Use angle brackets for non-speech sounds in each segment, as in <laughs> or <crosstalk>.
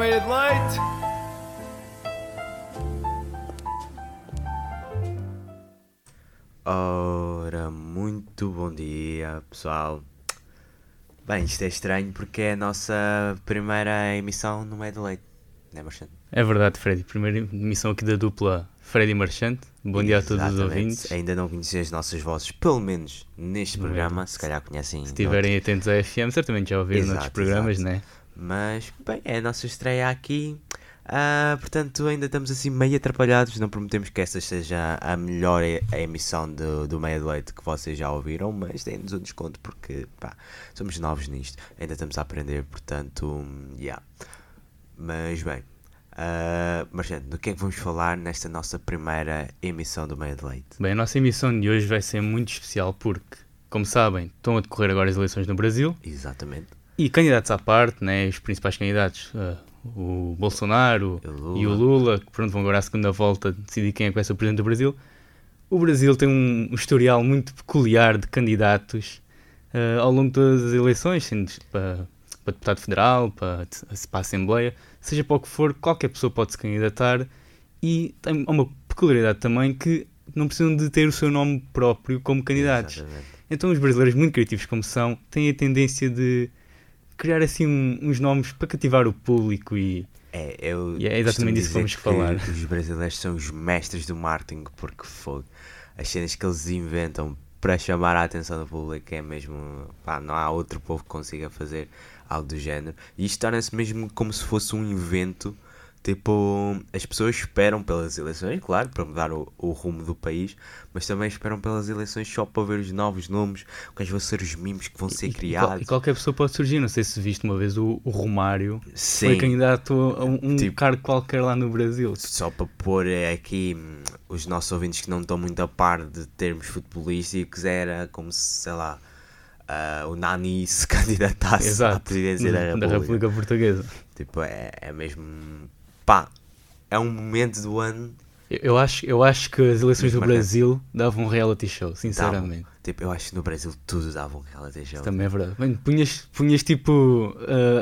café e uma meia de leite. Ora, muito bom dia, pessoal. Bem, isto é estranho porque é a nossa primeira emissão no meio de leite, não é, Marchante? É verdade, Freddy. Primeira emissão aqui da dupla Freddy Marchante. Bom dia a todos os Exatamente. ouvintes. Ainda não conhecem as nossas vozes, pelo menos neste Não é? programa, se calhar conhecem. Se estiverem atentos à FM, certamente já ouviram Exato, noutros programas, exato. né? Mas, bem, é a nossa estreia aqui. Ah, portanto, ainda estamos assim meio atrapalhados. Não prometemos que esta seja a melhor emissão do, do Meia de Leite que vocês já ouviram, mas deem-nos um desconto porque, pá, somos novos nisto. Ainda estamos a aprender, portanto, yeah. Mas, bem, ah, Marchante, do que é que vamos falar nesta nossa primeira emissão do Meia de Leite? Bem, a nossa emissão de hoje vai ser muito especial porque, como sabem, estão a decorrer agora as eleições no Brasil Exatamente. E candidatos à parte, né? Os principais candidatos, ah, o Bolsonaro E o Lula. e o Lula, que pronto, vão agora à segunda volta decidir quem é que vai ser o presidente do Brasil. O Brasil tem um, um historial muito peculiar de candidatos ah, ao longo de todas as eleições, sendo para, para deputado federal, para, para a Assembleia, seja para o que for, qualquer pessoa pode se candidatar e tem uma peculiaridade também que não precisam de ter o seu nome próprio como candidatos. Exatamente. Então os brasileiros, muito criativos como são, têm a tendência de criar assim um- uns nomes para cativar o público e É, eu E é exatamente isso que vamos dizer falar. Os brasileiros são os mestres do marketing porque fogo. As cenas que eles inventam para chamar a atenção do público é mesmo. Pá, não há outro povo que consiga fazer algo do género. E isto torna-se mesmo como se fosse um evento. Tipo, as pessoas esperam pelas eleições, claro, para mudar o, o rumo do país, mas também esperam pelas eleições só para ver os novos nomes, quais vão ser os mimos que vão ser E- e, qual- criados. e qualquer pessoa pode surgir. Não sei se viste uma vez o, o Romário foi Sim. candidato a um, um Tipo- cargo qualquer lá no Brasil. Só para pôr aqui hum, os nossos ouvintes que não estão muito a par de termos futebolísticos, era como se, sei lá, ah, o Nani se <laughs> candidatasse à Exato, presidência da da República. República Portuguesa. Tipo, é, é mesmo. Pá, é um momento do ano. Eu, eu acho, eu acho que as eleições do. Brasil davam um reality show, sinceramente. Tipo, eu acho que no Brasil tudo dava um reality show. Também é verdade. Bem, punhas, punhas tipo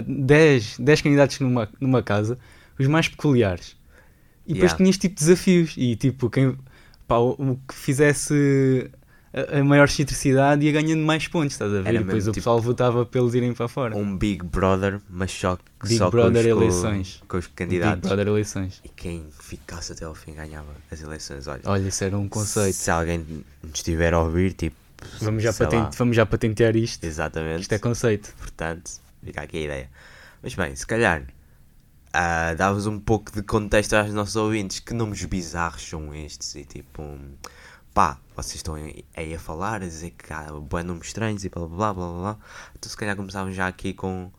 10 candidatos numa, numa casa, os mais peculiares. E depois Yeah. tinhas tipo desafios. E tipo, quem, pá, o, o que fizesse a, a maior excentricidade ia ganhando mais pontos, estás a ver? Era e depois mesmo, o tipo, pessoal votava para eles irem para fora. Um Big Brother, mas só, que- Big só Brother com os, eleições. Com, os Big candidatos. Brother eleições. E quem ficasse até ao fim ganhava as eleições. Olha, Olha, isso era um conceito. Se alguém nos estiver a ouvir, tipo. Vamos já, patente, vamos já patentear isto. Exatamente. Isto é conceito. Portanto, fica aqui a ideia. Mas bem, se calhar ah, davas um pouco de contexto aos nossos ouvintes. Que nomes bizarros são estes? E tipo, pá, vocês estão aí a falar, a dizer que há bons nomes estranhos e blá blá blá blá. Então, se calhar começávamos já aqui com,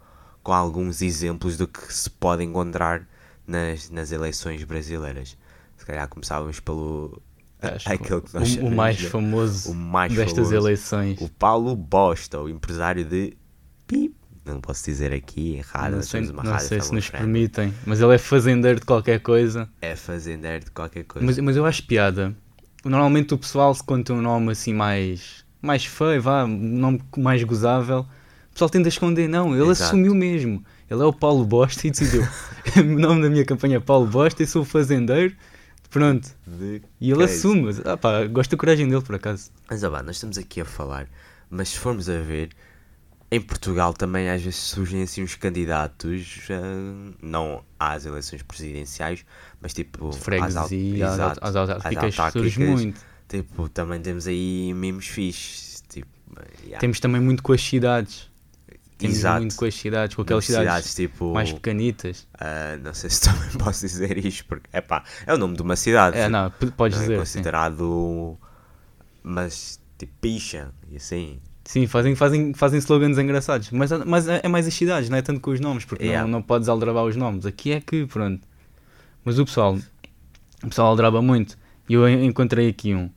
com alguns exemplos do que se pode encontrar nas, nas eleições brasileiras. Se calhar começávamos pelo. Acho que aquele que o, nós o chamamos mais famoso o mais destas famoso. eleições. o Paulo Bosta, o empresário de Pip. Não posso dizer aqui, errado, não sei, uma não rádio sei se nos friendly. permitem, mas ele é fazendeiro de qualquer coisa. É fazendeiro de qualquer coisa. Mas, mas eu acho piada. Normalmente o pessoal, se conta um nome assim mais, mais feio, vá, um nome mais gozável, o pessoal tenta esconder. Não, ele Exato. assumiu mesmo. Ele é o Paulo Bosta e decidiu. <laughs> o nome da minha campanha é Paulo Bosta e sou fazendeiro. Pronto. De E ele case. assume. Ah, pá, gosto da coragem dele, por acaso. Mas ah, pá, nós estamos aqui a falar, mas se formos a ver, em Portugal também às vezes surgem assim uns candidatos, ah, não às eleições presidenciais, mas tipo às, Freguesia, às, exato, às, às autárquicas, surge muito. Tipo, também temos aí mimos fixes. Tipo, yeah. Temos também muito com as cidades. Temos Exato. muito com as cidades, com aquelas Cidades, cidades, tipo, mais pequenitas. ah, não sei se <laughs> também posso dizer isto, porque epá, é o nome de uma cidade. É, não, podes não é dizer. sim. considerado, mas tipo picha e assim. Sim, fazem, fazem, fazem slogans engraçados. Mas, mas é é mais as cidades, não é tanto com os nomes, porque Yeah. não, não podes aldrabar os nomes. Aqui é que, pronto. Mas o pessoal, o pessoal aldraba muito. E eu en- encontrei aqui um.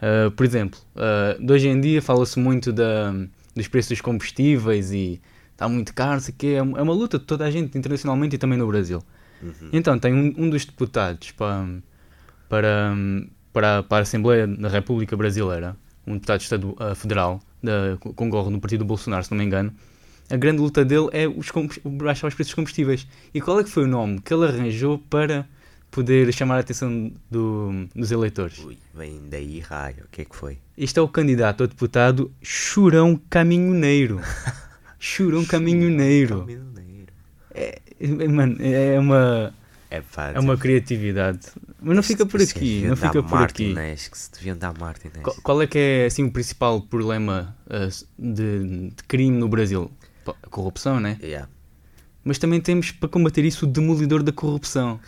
Ah, por exemplo, ah, de hoje em dia fala-se muito da, dos preços dos combustíveis e está muito caro, sei o quê. É uma é uma luta de toda a gente, internacionalmente e também no Brasil. Uhum. Então, tem um, um dos deputados para, para, para, para a Assembleia da República Brasileira, um deputado de Estado, ah, federal, da, concorre no partido do Bolsonaro, se não me engano, a grande luta dele é os baixar os preços dos combustíveis. E qual é que foi o nome que ele arranjou para poder chamar a atenção do- dos eleitores? Ui, vem daí raio. O que é que foi? Este é o candidato a deputado Churão Caminhoneiro. <laughs> Churão Caminhoneiro. Caminhoneiro. É, é, mano, é uma, É é uma criatividade. Mas não fica por aqui, não fica por aqui. Que se deviam dar Martinez. Qual, qual é que é assim, o principal problema ah, de, de crime no Brasil? A corrupção, né? Yeah. Mas também temos para combater isso o demolidor da corrupção.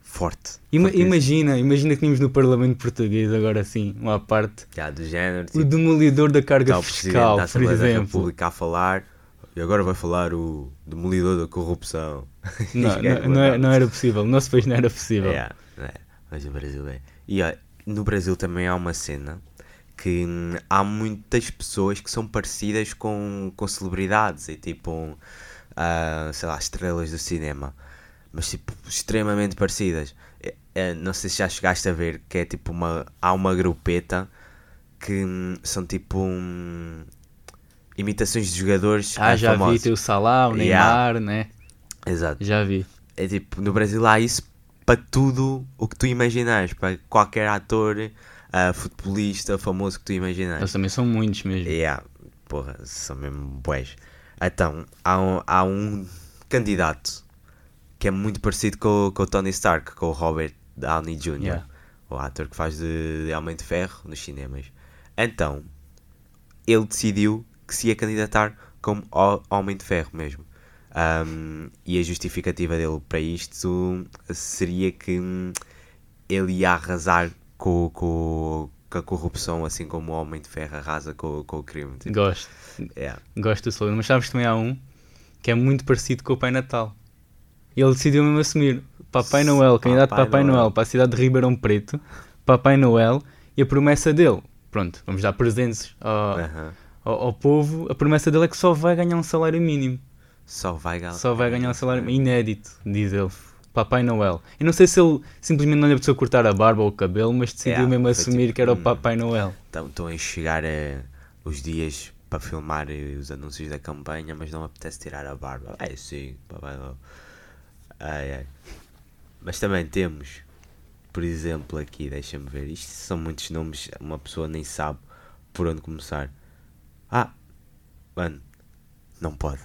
Forte. Ima- Fortíssimo. imagina, imagina que tínhamos no Parlamento Português, agora assim, uma parte, Já, do género, o tipo, demolidor da carga o fiscal, por Assembleia da exemplo. República a falar e agora vai falar o demolidor da corrupção. Não, <laughs> não, não, é- não era possível, no nosso país não era possível. É, é, mas no Brasil é. E ó, no Brasil também há uma cena que hum, há muitas pessoas que são parecidas com, com celebridades e tipo, ah, sei lá, estrelas do cinema, mas tipo, extremamente parecidas. É, é, não sei se já chegaste a ver que é tipo uma. Há uma grupeta que hum, são tipo hum, imitações de jogadores Ah, já vi, famosos. tem o Salah, o Yeah. Neymar, né? Exato. Já vi. É tipo, no Brasil há isso para tudo o que tu imaginares, para qualquer ator, ah, futebolista famoso que tu imaginares. Eles também são muitos mesmo. Yeah, porra, são mesmo boés. Então, há um, há um candidato que é muito parecido com, o- com o Tony Stark, com o Robert Downey Jr., Yeah. o ator que faz de, de Homem de Ferro nos cinemas. Então, ele decidiu que se ia candidatar como Ho- Homem de Ferro mesmo. Um, e a justificativa dele para isto seria que hum, ele ia arrasar com, com, com a corrupção, assim como o Homem de Ferro arrasa com, com o crime. Tipo, Gosto, yeah. gosto do slogan. Mas sabes também há um que é muito parecido com o Pai Natal. Ele decidiu mesmo assumir Papai Noel, candidato Papai Papai Noel. Noel para a cidade de Ribeirão Preto, Papai Noel, e a promessa dele, pronto, vamos dar presentes ao, Aham. Ao, ao povo, a promessa dele é que só vai ganhar um salário mínimo. Só vai ganhar. Só vai ganhar um salário mínimo. Inédito, diz ele. Papai Noel. Eu não sei se ele simplesmente não lhe apeteceu cortar a barba ou o cabelo, mas decidiu Yeah, mesmo foi assumir tipo, que era o hum. Papai Noel. Estão a chegar eh, os dias para filmar eh, os anúncios da campanha, mas não apetece tirar a barba. É sim, papai Noel. Ai, ai. Mas também temos, por exemplo, aqui, deixa-me ver. Isto são muitos nomes, uma pessoa nem sabe por onde começar. Ah, mano, não pode.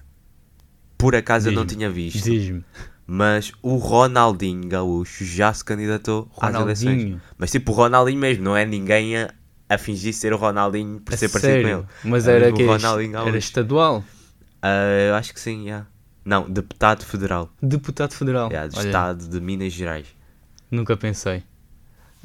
Por acaso eu não tinha visto, Diz-me. mas o Ronaldinho Gaúcho já se candidatou às eleições. Mas tipo o Ronaldinho mesmo, não é ninguém a, a fingir ser o Ronaldinho por A ser parecido com sério? ele. Mas era que era estadual, Ah, eu acho que sim, já. Não, deputado federal. deputado federal. Yeah, do Olha, estado de Minas Gerais. Nunca pensei.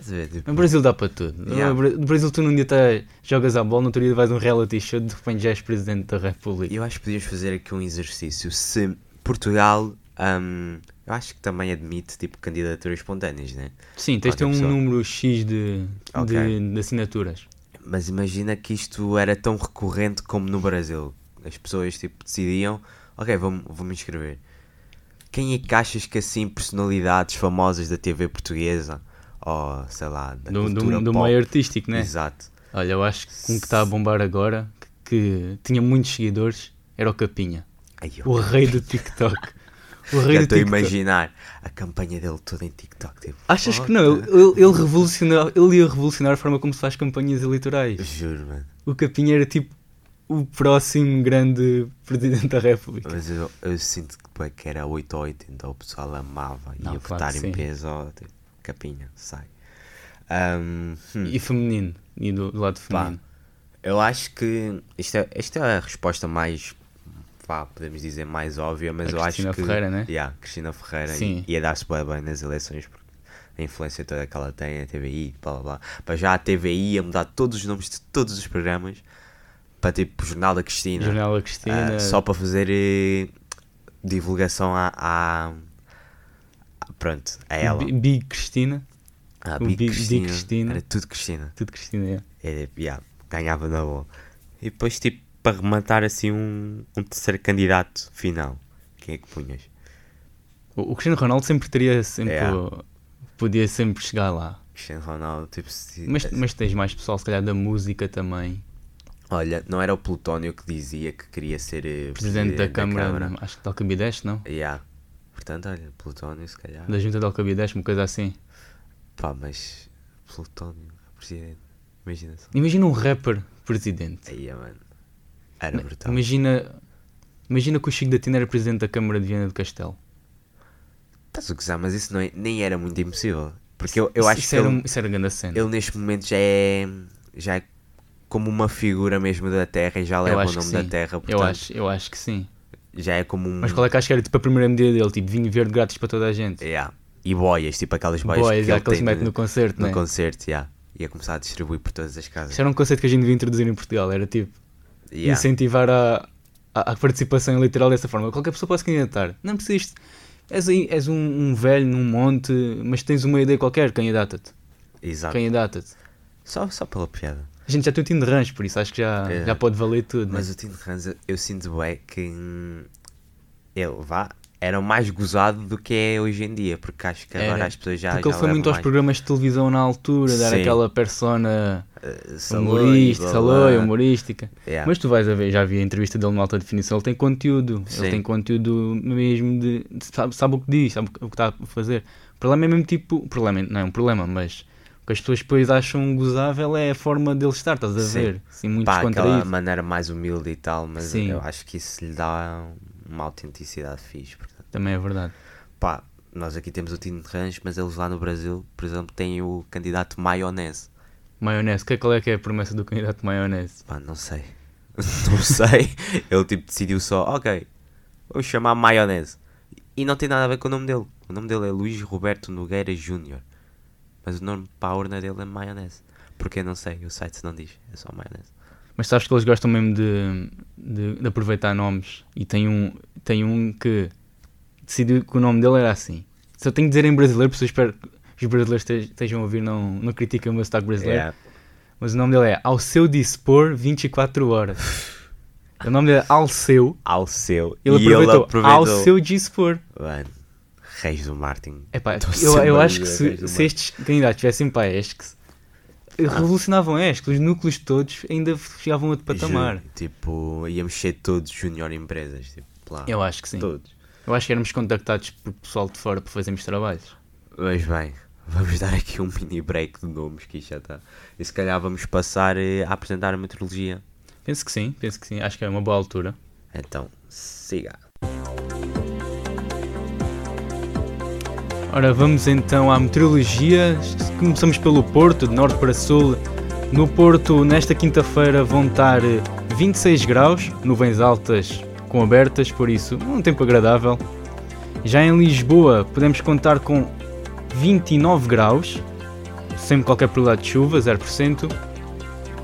Ver? Tipo, No Brasil dá para tudo. Yeah. No Bra- No Brasil tu num dia tá, jogas a bola, no outro dia vais um reality show, de repente já és presidente da República. eu acho que podíamos fazer aqui um exercício. Se Portugal, ahm, eu acho que também admite tipo candidaturas espontâneas, né? Sim, tens de ter um pessoa. número X de, Ok. de, de assinaturas. Mas imagina que isto era tão recorrente como no Brasil. As pessoas tipo decidiam, ok, vou-me vou inscrever. Quem é que achas que assim personalidades famosas da TV portuguesa ou sei lá, da Do, do, cultura do pop, meio artístico, né? Exato. Olha, eu acho que um que está a bombar agora, que, que tinha muitos seguidores, era o Capinha. Ai, eu O rei do TikTok. <laughs> O rei já do estou a imaginar a campanha dele toda em TikTok. Tipo, Achas que "Oh, não? Ele, ele, revolucionou, ele ia revolucionar a forma como se faz campanhas eleitorais. Juro, mano. O Capinha era tipo o próximo grande presidente da República. Mas eu, eu sinto que, era 8 ou 80, o pessoal amava. Não, ia votar em sim. peso, tipo, capinha, sai. Ahm, hum. E feminino. E do, do lado Pá, feminino. Eu acho que isto é, esta é a resposta mais, vá, podemos dizer, mais óbvia, mas A eu Cristina acho que. Ferreira, né? Yeah, Cristina Ferreira Sim. ia dar-se bem, bem nas eleições, porque a influência toda que ela tem, a TVI, blá blá blá. Para já a TVI ia mudar todos os nomes de todos os programas para tipo Jornal da Cristina, Jornal da Cristina. ah, só para fazer eh, divulgação à- à- Pronto, a ela. Bi- Big Cristina. A o Big Big- Big Cristina, Cristina. Era tudo Cristina. Tudo Cristina, é. É, yeah, ganhava na boa. E depois, tipo, para rematar assim um, um terceiro candidato final, quem é que punhas? O, o Cristiano Ronaldo sempre teria sempre. É. Podia sempre chegar lá. Cristiano Ronaldo, tipo, se, Mas, mas tens mais pessoal, se calhar, da música também. Olha, não era o Plutónio que dizia que queria ser eh, Presidente da Câmara, acho que de Alcabideste, não? Yeah. Portanto, olha, Plutónio, se calhar. Da Junta de Alcabideste, uma coisa assim. Pá, mas Plutónio, presidente. Imagina só. Imagina um rapper presidente. Aí, mano. Era brutal. Imagina, imagina que o Chico da Tina era presidente da Câmara de Viana do Castelo. Estás a gozar, mas isso não é- nem era muito impossível. Porque eu, eu isso, acho isso que era, ele, um- isso era grande cena. ele neste momento já é. Já é como uma figura mesmo da Terra e já leva o nome da. Terra. eu, Portanto, acho, eu acho que sim. Já é como um. Mas qual é que acho que era tipo a primeira medida dele? Tipo, vinho verde grátis para toda a gente. Yeah. E boias, tipo aquelas boias Boys, que ele tem que mete no, no concerto, no né? concerto. Yeah. Ia começar a distribuir por todas as casas. Isso era um conceito que a gente devia introduzir em Portugal. Era tipo, Yeah. incentivar a, a, a participação eleitoral dessa forma. Qualquer pessoa pode se candidatar. Não precisas. És, és um, um velho num monte, mas tens uma ideia qualquer, candidata-te. Exato. Candidata-te. Só, só pela piada. A gente já tem o time de por isso acho que já, É. já pode valer tudo. Mas né? o Tino Ranza, eu sinto bem que ele vá, era mais gozado do que é hoje em dia, porque acho que agora Era. as pessoas já. Porque já ele foi muito levam aos programas de televisão na altura, dar Sim. aquela persona mais, uh, humorística, saloi, humorística. Yeah. Mas tu vais a ver, já vi a entrevista dele na alta definição, ele tem conteúdo. Sim. Ele tem conteúdo mesmo de. de- sabe, sabe o que diz, sabe o que está a fazer. O problema é mesmo tipo. O problema não é um problema, mas que as pessoas depois acham gozável é a forma dele estar, estás a Sim. ver? Assim, muito Pá, aquela maneira mais humilde e tal, mas Sim. eu acho que isso lhe dá uma autenticidade fixe. Portanto. Também é verdade. Pá, nós aqui temos o Tino Rancho, mas eles lá no Brasil, por exemplo, têm o candidato Maionese. Maionese, que- qual é que é a promessa do candidato maionese? Pá, não sei. <laughs> não sei. Ele tipo decidiu só, ok, vamos chamar Maionese. E não tem nada a ver com o nome dele. O nome dele é Luís Roberto Nogueira Júnior. Mas o nome para a urna dele é Maionese. Porque eu não sei, o site não diz, é só Maionese. Mas sabes que eles gostam mesmo de, de, de aproveitar nomes e tem um, tem um que decidiu que o nome dele era assim. Se eu tenho que dizer em brasileiro, porque eu espero que os brasileiros este- estejam a ouvir, não, não critiquem o meu sotaque brasileiro. Yeah. Mas o nome dele é Ao Seu Dispor 24 Horas. <laughs> o nome dele é Alceu. Ao seu. Ele e aproveitou, ele aproveitou. Ao Seu Dispor. Mano, Reis do Martin. Epá, Tô eu, eu a acho que se, se estes candidatos tivessem para a ESC, revolucionavam a ESC. Os núcleos todos ainda chegavam a outro patamar. Ju- Tipo, íamos ser todos junior empresas. Tipo, lá. Eu acho que sim. Todos. Eu acho que éramos contactados por pessoal de fora para fazermos trabalhos. Mas bem, vamos dar aqui um mini break de nomes que já está. E se calhar vamos passar eh, a apresentar a meteorologia. Penso que sim, penso que sim. Acho que é uma boa altura. Então, siga. Ora, vamos então à meteorologia. Começamos pelo Porto, de norte para sul. No Porto, nesta quinta-feira, vão estar eh, 26 graus, nuvens altas com abertas, por isso, um tempo agradável. Já em Lisboa, podemos contar com 29 graus, sem qualquer probabilidade de chuva, 0%.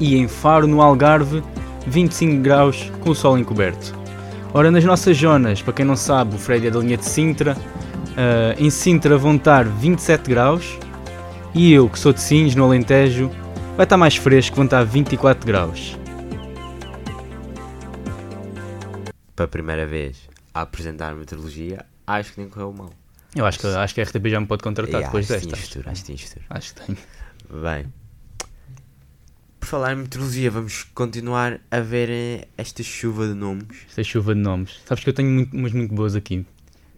E em Faro, no Algarve, 25 graus com o sol encoberto. Ora, nas nossas zonas, para quem não sabe, o Fred é da linha de Sintra. Uh, em Sintra vão estar 27 graus e eu, que sou de Sines, no Alentejo, vai estar mais fresco, vão estar 24 graus. Para a primeira vez a apresentar a meteorologia, acho que nem correu mal. Eu acho que, acho que a RTP já me pode contratar Yeah, depois acho que desta. futuro, acho que tinhas futuro. Acho que tenho. Bem, por falar em meteorologia, vamos continuar a ver eh, esta chuva de nomes. Esta chuva de nomes. Sabes que eu tenho muito, umas muito boas aqui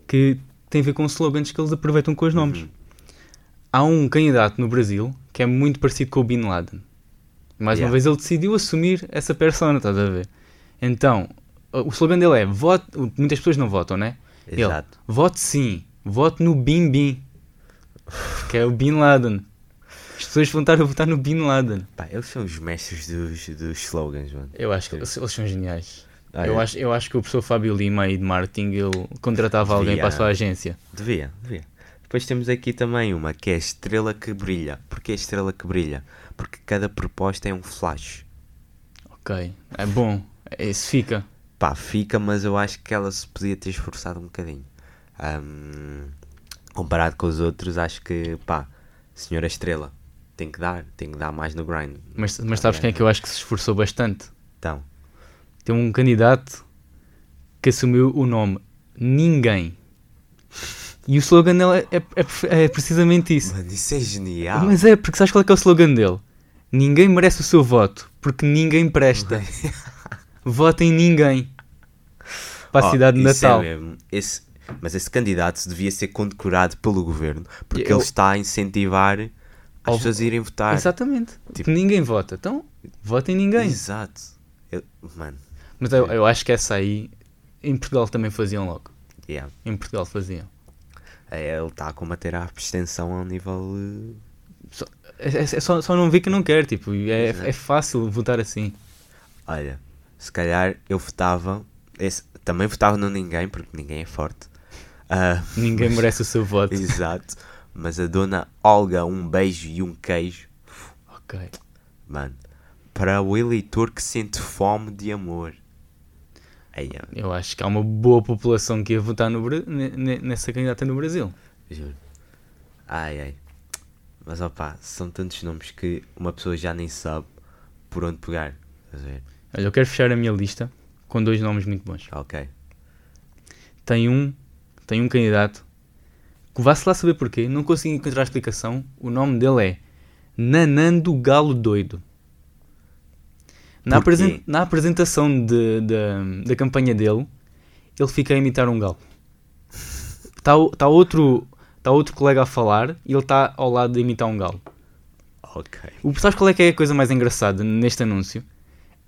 que têm a ver com slogans que eles aproveitam com os nomes. Uhum. Há um candidato no Brasil que é muito parecido com o Bin Laden. Mais uma Yeah. vez ele decidiu assumir essa persona, estás a ver? Então, o slogan dele é vote. Muitas pessoas não votam, né? Ele, Exato. vote sim, vote no Bin Bin. Que é o Bin Laden. As pessoas vão estar a votar no Bin Laden. Pá, eles são os mestres dos, dos slogans, mano. Eu acho que eles, eles são geniais. Ah, eu, é? acho, eu acho que o professor Fábio Lima aí de marketing ele contratava alguém Devia. para a sua agência. Devia, devia. Depois temos aqui também uma que é a estrela que brilha. Porquê a estrela que brilha? Porque cada proposta é um flash. Ok, é bom. Esse fica. Pá, fica, mas eu acho que ela se podia ter esforçado um bocadinho. Ahm, comparado com os outros, acho que, pá, Senhora Estrela, tem que dar, tem que dar mais no grind. Mas, mas sabes quem é que eu acho que se esforçou bastante? Então, Tem um candidato que assumiu o nome Ninguém. E o slogan dele é, é- é- é precisamente isso. mano, isso é genial. Mas é, porque sabes qual é que é o slogan dele? Ninguém merece o seu voto, porque ninguém presta. <laughs> Votem em ninguém. Para a Oh, cidade de é Natal. mesmo. Esse, mas esse candidato devia ser condecorado pelo governo porque Eu- ele está a incentivar as Ao- pessoas a irem votar. Exatamente. Tipo- ninguém vota. Então, votem em ninguém. Exato. Eu- mano, Mas eu, eu acho que essa aí, em Portugal também faziam logo. yeah. Em Portugal faziam. É, ele está a combater a abstenção ao nível. eh, É, é- é só, só não vi que não quer, tipo, é, Exato. é fácil votar assim. Olha, se calhar eu votava. esse- também votava no ninguém, porque ninguém é forte. Ah, <laughs> Ninguém mas- merece o seu voto. <laughs> Exato. Mas a dona Olga, um beijo e um queijo. Ok. Mano, para o eleitor que sente fome de amor. Eu acho que há uma boa população que ia votar no, nessa candidata no Brasil. juro. Ai, ai. Mas opá, são tantos nomes que uma pessoa já nem sabe por onde pegar. Olha, eu quero fechar a minha lista com dois nomes muito bons. Ok. Tem um, tem um candidato que vá-se lá saber porquê, não consegui encontrar a explicação. O nome dele é Nanando Galo Doido. Na, apresen- na apresentação de- de- da campanha dele, ele fica a imitar um galo. Está tá outro, tá outro colega a falar e ele está ao lado de imitar um galo. Ok. O, sabes qual é que é a coisa mais engraçada neste anúncio?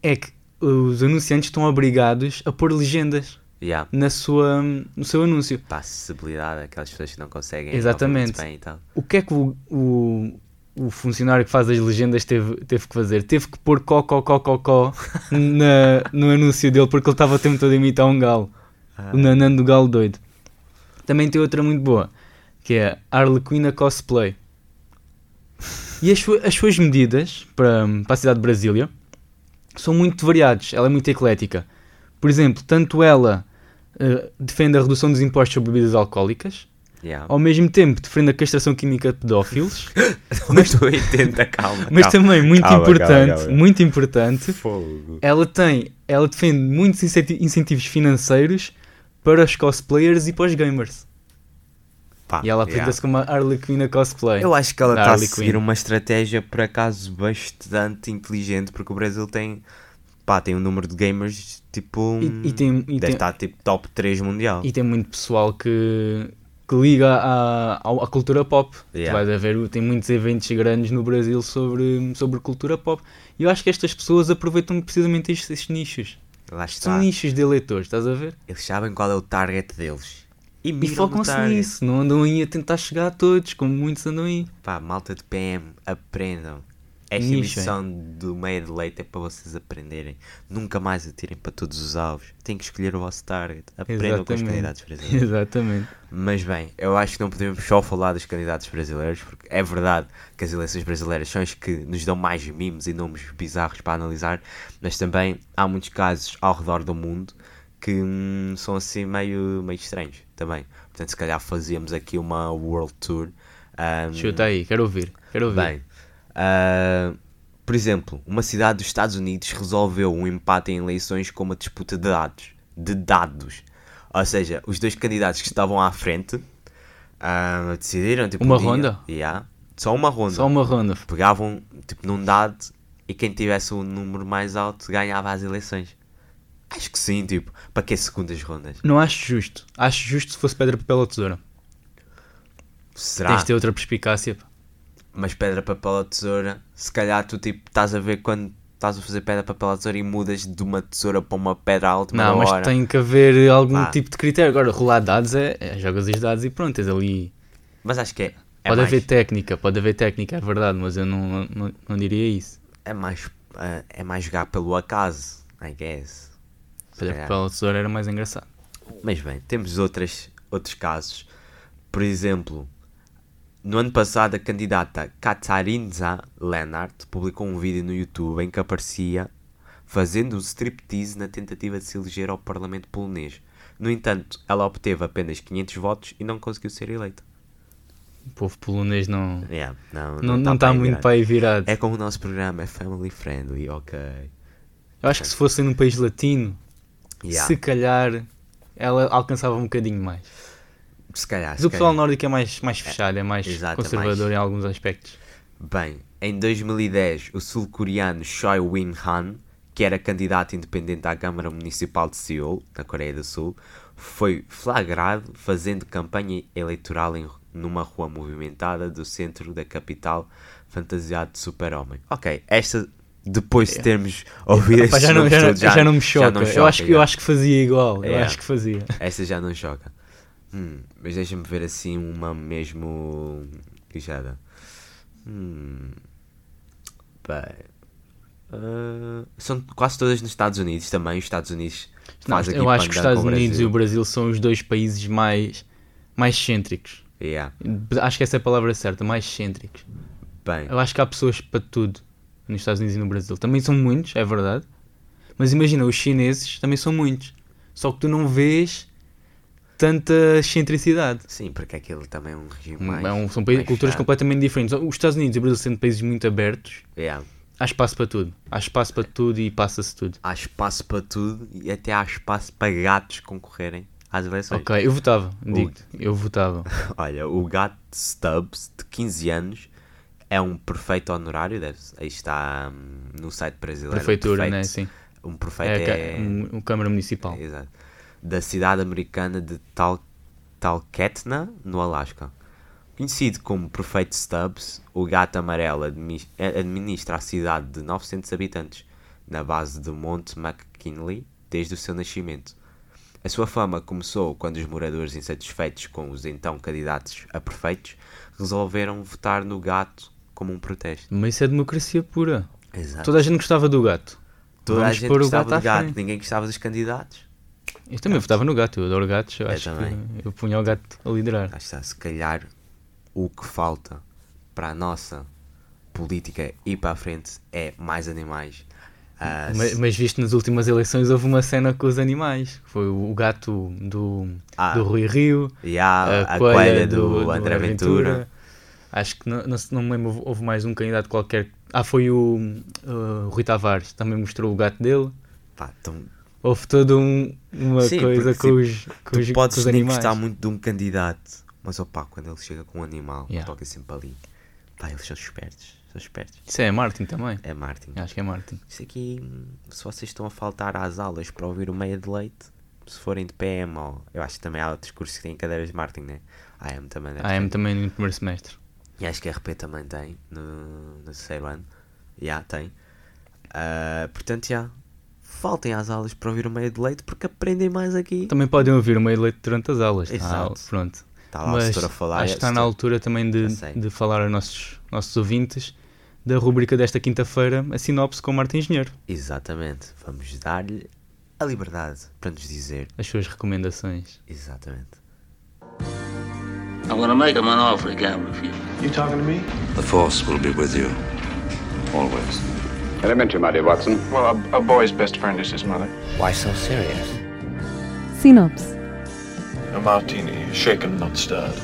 É que os anunciantes estão obrigados a pôr legendas Yeah. na sua, no seu anúncio. Para a acessibilidade daquelas pessoas que não conseguem. Exatamente. Bem e tal. O que é que o, o, o funcionário que faz as legendas teve, teve que fazer? Teve que pôr có, có, có, có, có na, no anúncio dele porque ele estava o tempo todo a imitar um galo. Ah, O Nanando Galo doido. Também tem outra muito boa, que é Arlequina Cosplay. E as, as suas medidas para, para a cidade de Brasília são muito variadas, ela é muito eclética. Por exemplo, tanto ela eh, defende a redução dos impostos sobre bebidas alcoólicas, yeah. ao mesmo tempo defende a castração química de pedófilos, <laughs> Mas calma. mas calma. também muito Calma, importante, calma. muito importante, Fogo. ela tem, ela defende muitos incenti- incentivos financeiros para os cosplayers e para os gamers. Pá, E ela yeah. apresenta-se como a Arlequina Cosplay. Eu acho que ela está a Harley seguir Quinn. uma estratégia, por acaso, bastante inteligente, porque o Brasil tem, pá, tem um número de gamers, tipo, E, e tem, e, deve tem, estar, tipo, top 3 mundial. e tem muito pessoal que, que liga à, à, à cultura pop. Tu Yeah. vais a ver, tem muitos eventos grandes no Brasil sobre, sobre cultura pop. E eu acho que estas pessoas aproveitam precisamente estes, estes nichos. Lá está. São nichos de eleitores, estás a ver? Eles sabem qual é o target deles. E, E focam-se nisso, não andam aí a tentar chegar a todos, como muitos andam aí. Pá, malta de PM, aprendam. Esta Nicho, emissão do meio de leite é para vocês aprenderem. Nunca mais atirem para todos os alvos. Têm que escolher o vosso target. Aprendam com os Exatamente. candidatos <laughs> brasileiros. Exatamente. Mas bem, eu acho que não podemos só falar dos candidatos brasileiros, porque é verdade que as eleições brasileiras são as que nos dão mais mimos e nomes bizarros para analisar, mas também há muitos casos ao redor do mundo que hum, são assim meio, meio estranhos também. Portanto, se calhar fazíamos aqui uma World Tour. hum, Chuta aí, quero ouvir. Quero ouvir. Bem, ah, por exemplo, uma cidade dos Estados Unidos resolveu um empate em eleições com uma disputa de dados. De dados. Ou seja, os dois candidatos que estavam à frente ah, decidiram tipo, Uma um dia- ronda? Yeah, só uma ronda. Só uma ronda. Pegavam tipo num dado e quem tivesse o número mais alto ganhava as eleições. Acho que sim, tipo, para que segundas rondas? Não acho justo. Acho justo se fosse pedra, papel ou tesoura. Será? Tens de ter outra perspicácia. Mas pedra, papel ou tesoura, se calhar tu tipo estás a ver quando estás a fazer pedra, papel ou tesoura e mudas de uma tesoura para uma pedra à última Não, mas hora. tem que haver algum Pá. tipo de critério. Agora, rolar dados é, é jogas os dados e pronto, tens ali. Mas acho que é, é pode mais, haver técnica, pode haver técnica, é verdade, mas eu não, não, não diria isso. é mais, eh, é mais jogar pelo acaso, I guess. Pedra, papel ou tesoura era mais engraçado. Mas bem, temos outras, outros casos. Por exemplo, no ano passado a candidata Katarinza Lennart publicou um vídeo no YouTube em que aparecia fazendo um striptease na tentativa de se eleger ao Parlamento polonês. No entanto, ela obteve apenas 500 votos e não conseguiu ser eleita. O povo polonês não Yeah, não tá está aí muito para aí virado. É como o nosso programa é family friendly, ok. Eu acho que se fosse num país latino, Yeah. se calhar ela alcançava um bocadinho mais. Se calhar, Mas o pessoal calhar. nórdico é mais, mais fechado, é mais exato, é conservador mais- em alguns aspectos. Bem, em 2010, o sul-coreano Choi Win-han, que era candidato independente à Câmara Municipal de Seul, na Coreia do Sul, foi flagrado fazendo campanha eleitoral em, numa rua movimentada do centro da capital, fantasiado de super-homem. Ok, esta, depois de termos ouvido <laughs> Epá, estes já, não, já, todos, já não me choca. não eu, acho, que- eu já. acho que fazia igual. Eu É. acho que fazia. Esta já não choca. Hum, mas deixa-me ver assim uma mesmo lixada. Hum. Bem. ah, são quase todas nos Estados Unidos também. Os Estados Unidos Não, eu acho que os Estados Unidos e o Brasil. Brasil são os dois países mais, mais cêntricos. Yeah. Acho que essa é a palavra certa, mais cêntricos. Bem, Eu acho que há pessoas para tudo nos Estados Unidos e no Brasil. Também são muitos, é verdade. Mas imagina, os chineses também são muitos. Só que tu não vês tanta excentricidade. sim, porque aquilo também é um regime mais. É um- são países, culturas fechado. completamente diferentes. Os Estados Unidos e o Brasil sendo países muito abertos, Yeah. há espaço para tudo. Há espaço para tudo e passa-se tudo. Há espaço para tudo e até há espaço para gatos concorrerem às eleições. Ok, eu votava, digo eu votava. <laughs> Olha, o gato Stubbs, de 15 anos, é um prefeito honorário, deve aí está hum, no site brasileiro. um Prefeitura, prefeito- né? Sim. Um prefeito É, é, um, um Câmara Municipal. exato, da cidade americana de Tal, Talkeetna, no Alasca. Conhecido como prefeito Stubbs, o gato amarelo admi- administra a cidade de 900 habitantes, na base do Monte McKinley, desde o seu nascimento. A sua fama começou quando os moradores insatisfeitos com os então candidatos a prefeitos resolveram votar no gato como um protesto. Mas isso é democracia pura. Exato. Toda a gente gostava do gato. Toda a Vamos gente pôr o gostava do gato, frente. ninguém gostava dos candidatos. Eu também votava no gato, eu adoro gatos. Eu Eu acho também. que eu punha o gato a liderar. Lá está, se calhar o que falta para a nossa política ir para a frente é mais animais. Ah, Mas, mas visto nas últimas eleições houve uma cena com os animais. Foi o, o gato do, Ah. do Rui Rio, e a, a, coelha, coelha do, do, André Ventura. Acho que não, não, não me lembro, houve mais um candidato qualquer. Ah, foi o, uh, Rui Tavares, também mostrou o gato dele. Pá, então, Houve toda um- uma Sim, coisa porque, com os, com tu os, com podes os nem animais. gostar muito de um candidato, mas opá, quando ele chega com um animal, Yeah. toca sempre ali. Pá, eles são espertos, são espertos. Isso é Martin também. É Martin. Acho que é Martin. Isso aqui, se vocês estão a faltar às aulas para ouvir o meia de leite, se forem de PM, ou eu acho que também há outros cursos que têm cadeiras de Martin, né? A AM também deve A AM ter. também no primeiro semestre. E acho que a RP também tem, no, no terceiro ano. Já, tem. Ah, portanto, já. Faltem às aulas para ouvir o meia de leite, porque aprendem mais aqui. Também podem ouvir o meio leite durante as aulas. Exato. Ah, pronto. Está lá Mas a falar. acho que está na setora- altura também de, de falar aos nossos, nossos ouvintes da rubrica desta quinta-feira, a sinopse com o Martin Engenheiro. Exatamente. Vamos dar-lhe a liberdade para nos dizer. As suas recomendações. Exatamente. I'm gonna make him an offer again with you. You talking to me? The Force will be with you. Always. Elementary, my dear Watson. Well, a, a boy's best friend is his mother. Why so serious? Sinopse. A martini, shaken, not stirred.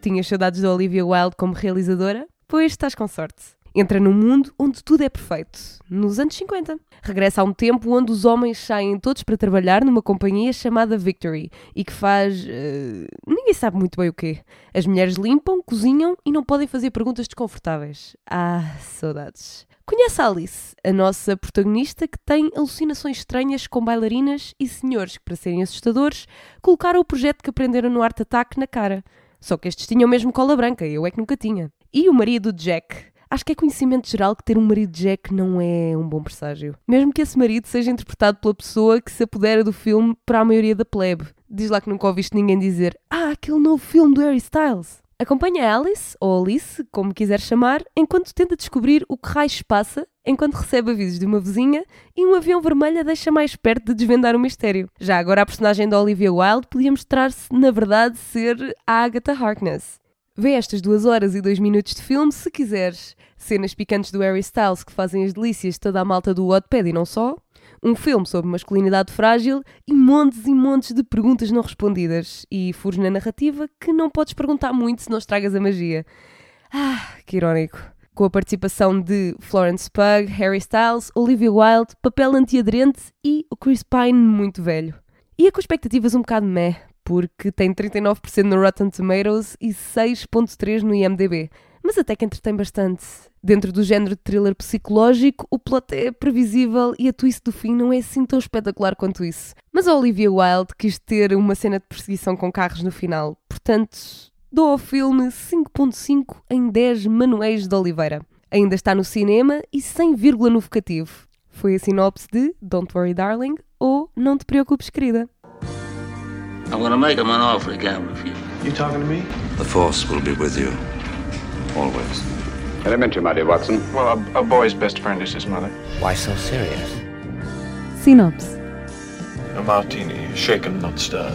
Tinhas saudades da Olivia Wilde como realizadora? Pois estás com sorte. Entra num mundo onde tudo é perfeito, nos anos 50. Regressa a um tempo onde os homens saem todos para trabalhar numa companhia chamada Victory e que faz. eh, ninguém sabe muito bem o quê. As mulheres limpam, cozinham e não podem fazer perguntas desconfortáveis. Ah, saudades. Conhece a Alice, a nossa protagonista que tem alucinações estranhas com bailarinas e senhores que, para serem assustadores, colocaram o projeto que aprenderam no Art Attack na cara. Só que estes tinham mesmo cola branca, eu é que nunca tinha. E o marido Jack. Acho que é conhecimento geral que ter um marido Jack não é um bom presságio. Mesmo que esse marido seja interpretado pela pessoa que se apodera do filme para a maioria da plebe. Diz lá que nunca ouviste ninguém dizer Ah, aquele novo filme do Harry Styles. Acompanha Alice, ou Alice, como quiser chamar, enquanto tenta descobrir o que raios se passa, enquanto recebe avisos de uma vizinha e um avião vermelho a deixa mais perto de desvendar o mistério. Já agora a personagem da Olivia Wilde podia mostrar-se, na verdade, ser a Agatha Harkness. Vê estas duas horas e dois minutos de filme se quiseres. Cenas picantes do Harry Styles que fazem as delícias de toda a malta do Wattpad e não só. Um filme sobre masculinidade frágil e montes e montes de perguntas não respondidas. E furos na narrativa que não podes perguntar muito se não estragas a magia. Ah, que irónico. Com a participação de Florence Pugh, Harry Styles, Olivia Wilde, papel antiaderente e o Chris Pine muito velho. E com expectativas um bocado meh, porque tem 39% no Rotten Tomatoes e 6.3% no IMDb. Mas até que entretém bastante. Dentro do género de thriller psicológico, o plot é previsível e a twist do fim não é assim tão espetacular quanto isso. Mas a Olivia Wilde quis ter uma cena de perseguição com carros no final, portanto, dou ao filme 5.5 em 10 manuais de Oliveira. Ainda está no cinema e sem vírgula no vocativo. Foi a sinopse de Don't Worry Darling ou Não Te Preocupes Querida. I'm gonna make him an offer again with you. You talking to me? The Force will be with you. Always. Elementary, my dear Watson. Well, a, a boy's best friend is his mother. Why so serious? Sinopse. A martini, shaken, not stirred.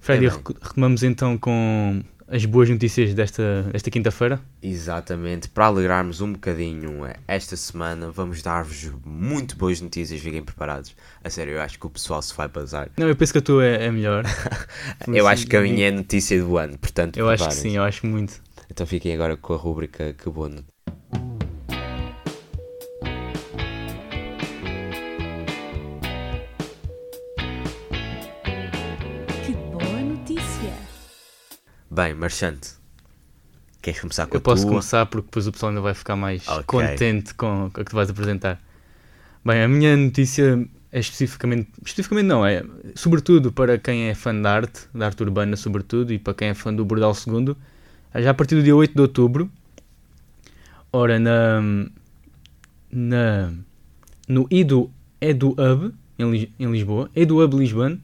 Freddy, É retomamos então com as boas notícias desta, desta quinta-feira. Exatamente, para alegrarmos um bocadinho esta semana, vamos dar-vos muito boas notícias, fiquem preparados. A sério, eu acho que o pessoal se vai bazar. Não, eu penso que a tua é, é melhor. <laughs> Eu acho que a minha é a notícia do ano, portanto, Eu acho que sim, eu acho muito. Então fiquem agora com a rúbrica Que Boa Bem, Marchante, queres começar com Eu a posso tua? começar porque depois o pessoal ainda vai ficar mais Ok. contente com, com a que tu vais apresentar. Bem, a minha notícia é especificamente, especificamente não, é sobretudo para quem é fã de arte, da arte urbana sobretudo, e para quem é fã do Bordal II, já a partir do dia 8 de outubro, ora na, na no Edu, Edu Hub, em, em Lisboa, Edu Hub Lisbon,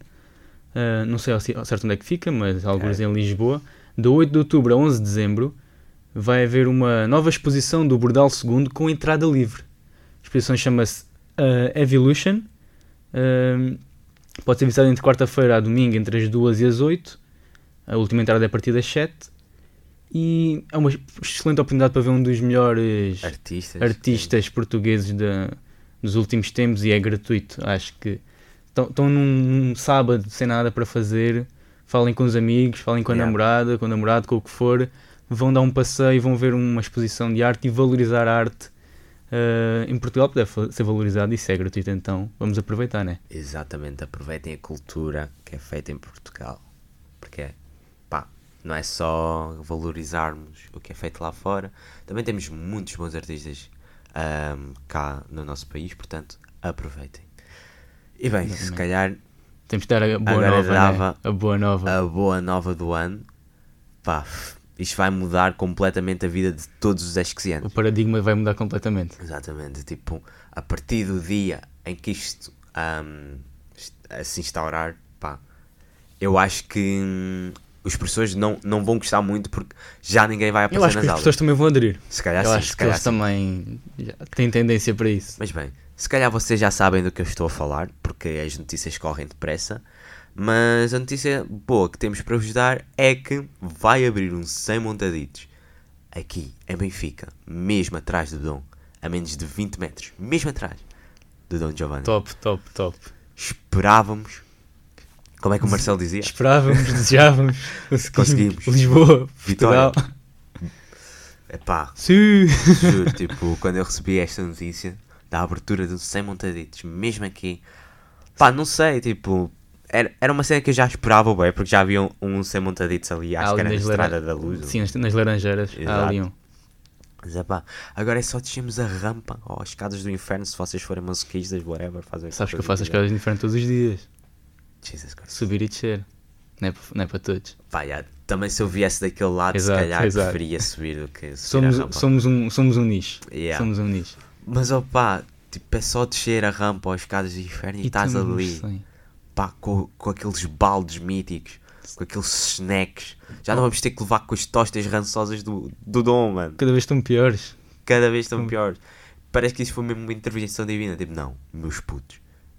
ah, não sei ao certo onde é que fica, mas alguns em Lisboa, de 8 de outubro a 11 de dezembro, vai haver uma nova exposição do Bordal II com entrada livre. A exposição chama-se ah, Evolution. Ah, pode ser visitada entre quarta-feira a domingo, entre as 2 e as 8. A última entrada é a partir das 7. E é uma excelente oportunidade para ver um dos melhores Artistas. artistas portugueses da- dos últimos tempos e é gratuito. Acho que estão num, num sábado sem nada para fazer, falem com os amigos, falem com a Yeah. namorada, com o namorado, com o que for, vão dar um passeio, vão ver uma exposição de arte e valorizar a arte. eh, em Portugal deve ser valorizado e isso é gratuito, então vamos aproveitar, né? Exatamente, aproveitem a cultura que é feita em Portugal. Porque, pá, não é só valorizarmos o que é feito lá fora, também temos muitos bons artistas ahm, cá no nosso país, portanto, aproveitem. E bem, se Exatamente. calhar Temos que dar a boa Agora nova, dava né? A boa nova. a boa nova do ano, pá, isto vai mudar completamente a vida de todos os O esquecianos. paradigma vai mudar completamente. Exatamente, tipo, a partir do dia em que isto ahm, est- se instaurar, pá, eu acho que hum, os professores não, não vão gostar muito porque já ninguém vai Eu aparecer acho que nas as aulas. pessoas também vão aderir. Se calhar Eu sim, acho se que calhar eles sim. também têm tendência para isso. Mas bem, se calhar vocês já sabem do que eu estou a falar, porque as notícias correm depressa. Mas a notícia boa que temos para vos dar é que vai abrir um 100 montaditos aqui em Benfica, mesmo atrás do Dom, a menos de 20 metros, mesmo atrás do Dom Giovanni. Top, top, top. Esperávamos, como é que o Marcelo dizia? Esperávamos, desejávamos, <laughs> Conseguimos. Lisboa, Vitória. Portugal. Epá, Sim. Juro, tipo, quando eu recebi esta notícia da abertura de 100 montaditos, mesmo aqui, pá, não sei, tipo, era, era uma cena que eu já esperava, bem, porque já havia um, um 100 montaditos ali, acho Há que era na Estrada laran- da Luz. Sim, nas, nas Laranjeiras. Há Exato. ali um. Mas é pá, agora é só descermos a rampa, ou as escadas do inferno, se vocês forem masoquistas, whatever, fazem Sabes que eu faço as coisas diferentes todos os dias. Jesus Christ. Subir e descer. Não é, não é para todos. Pá, já, também se eu viesse daquele lado, Exato, se calhar exato. preferia subir do que subir Somos, somos, um, somos um nicho. Yeah. Somos um nicho. Mas pá, tipo, é só descer a rampa ou as escadas do inferno e, estás temos, ali. pá, com, com aqueles baldes míticos, com aqueles snacks. Já não vamos ter que levar com as tostas rançosas do, do Dom, mano. Cada vez estão piores. Cada vez estão piores. Parece que isso foi mesmo uma intervenção divina. Tipo, não, meus putos,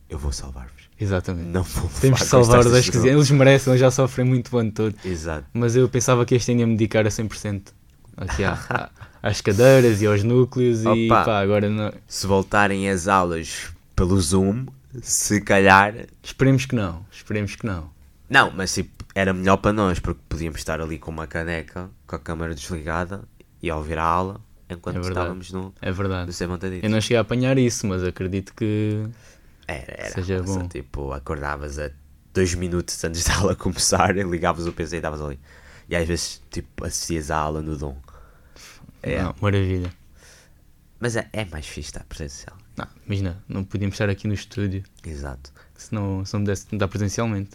eu vou salvar-vos. Exatamente. Não vou Temos de as salvar os Dom. Eles merecem, eles já sofrem muito o ano todo. Exato. Mas eu pensava que este ia me dedicar a 100% aqui à- às cadeiras e aos núcleos e Opa. pá, agora não. Se voltarem as aulas pelo Zoom, se calhar. Esperemos que não. Esperemos que não. Não, mas tipo, era melhor para nós, porque podíamos estar ali com uma caneca, com a câmera desligada e a ouvir a aula, enquanto É verdade. estávamos no, É verdade. no. Eu não cheguei a apanhar isso, mas acredito que Era, era. Seja bom. Tipo, acordavas a dois minutos antes da aula <laughs> começar, e ligavas o PC e estavas ali. E às vezes, tipo, assistias à aula no Dom. É. Não, maravilha. Mas é, é mais fixe estar presencial. Não, imagina, não podíamos estar aqui no estúdio Exato. se não, se não pudesse estar presencialmente.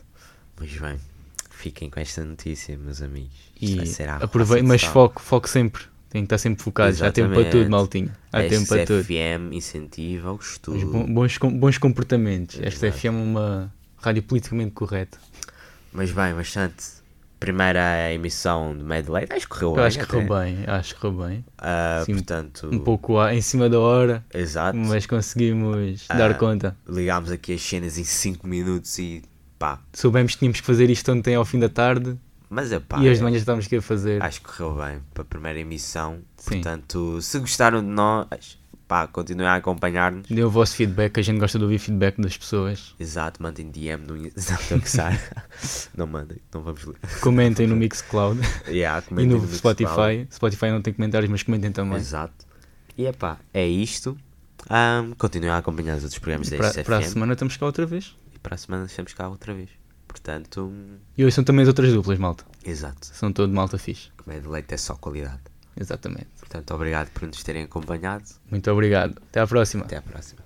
Mas bem, fiquem com esta notícia, meus amigos. Isto E vai ser a aproveite, raça mas foco, foco sempre. Tem que estar sempre focado. Há tempo para tudo, maltinho. Há A tempo para tudo. SFM incentiva o Os estudo. bo- bons, bons comportamentos. Esta Exato. FM é uma rádio politicamente correta. Mas bem, bastante. Primeira emissão de Mad Late, acho que correu Eu bem. acho que correu bem. Acho que correu bem. Ah, Sim, portanto, Um pouco em cima da hora, exato. mas conseguimos Ah, dar conta. Ligámos aqui as cenas em 5 minutos e pá. Soubemos que tínhamos que fazer isto ontem ao fim da tarde Mas é pá. e hoje de manhã estávamos aqui a fazer. Acho que correu bem para a primeira emissão. Sim. Portanto, se gostaram de nós, pá, continuem a acompanhar-nos. Dê o vosso feedback, a gente gosta de ouvir feedback das pessoas. Exato, mandem DM no <laughs> gozar. Não mandem, não vamos ler. Comentem no Mixcloud Yeah, e comentem no Mixcloud. Spotify. Spotify não tem comentários, mas comentem também. Exato. E é pá, é isto. Ahm, continuem a acompanhar os outros programas da Para, SFM. para a semana estamos cá outra vez. E para a semana estamos cá outra vez. Portanto, E hoje são também as outras duplas, malta. exato. São todo malta fixe. Comédia de leite é só qualidade. Exatamente. Portanto, obrigado por nos terem acompanhado. Muito obrigado. Até à próxima. Até à próxima.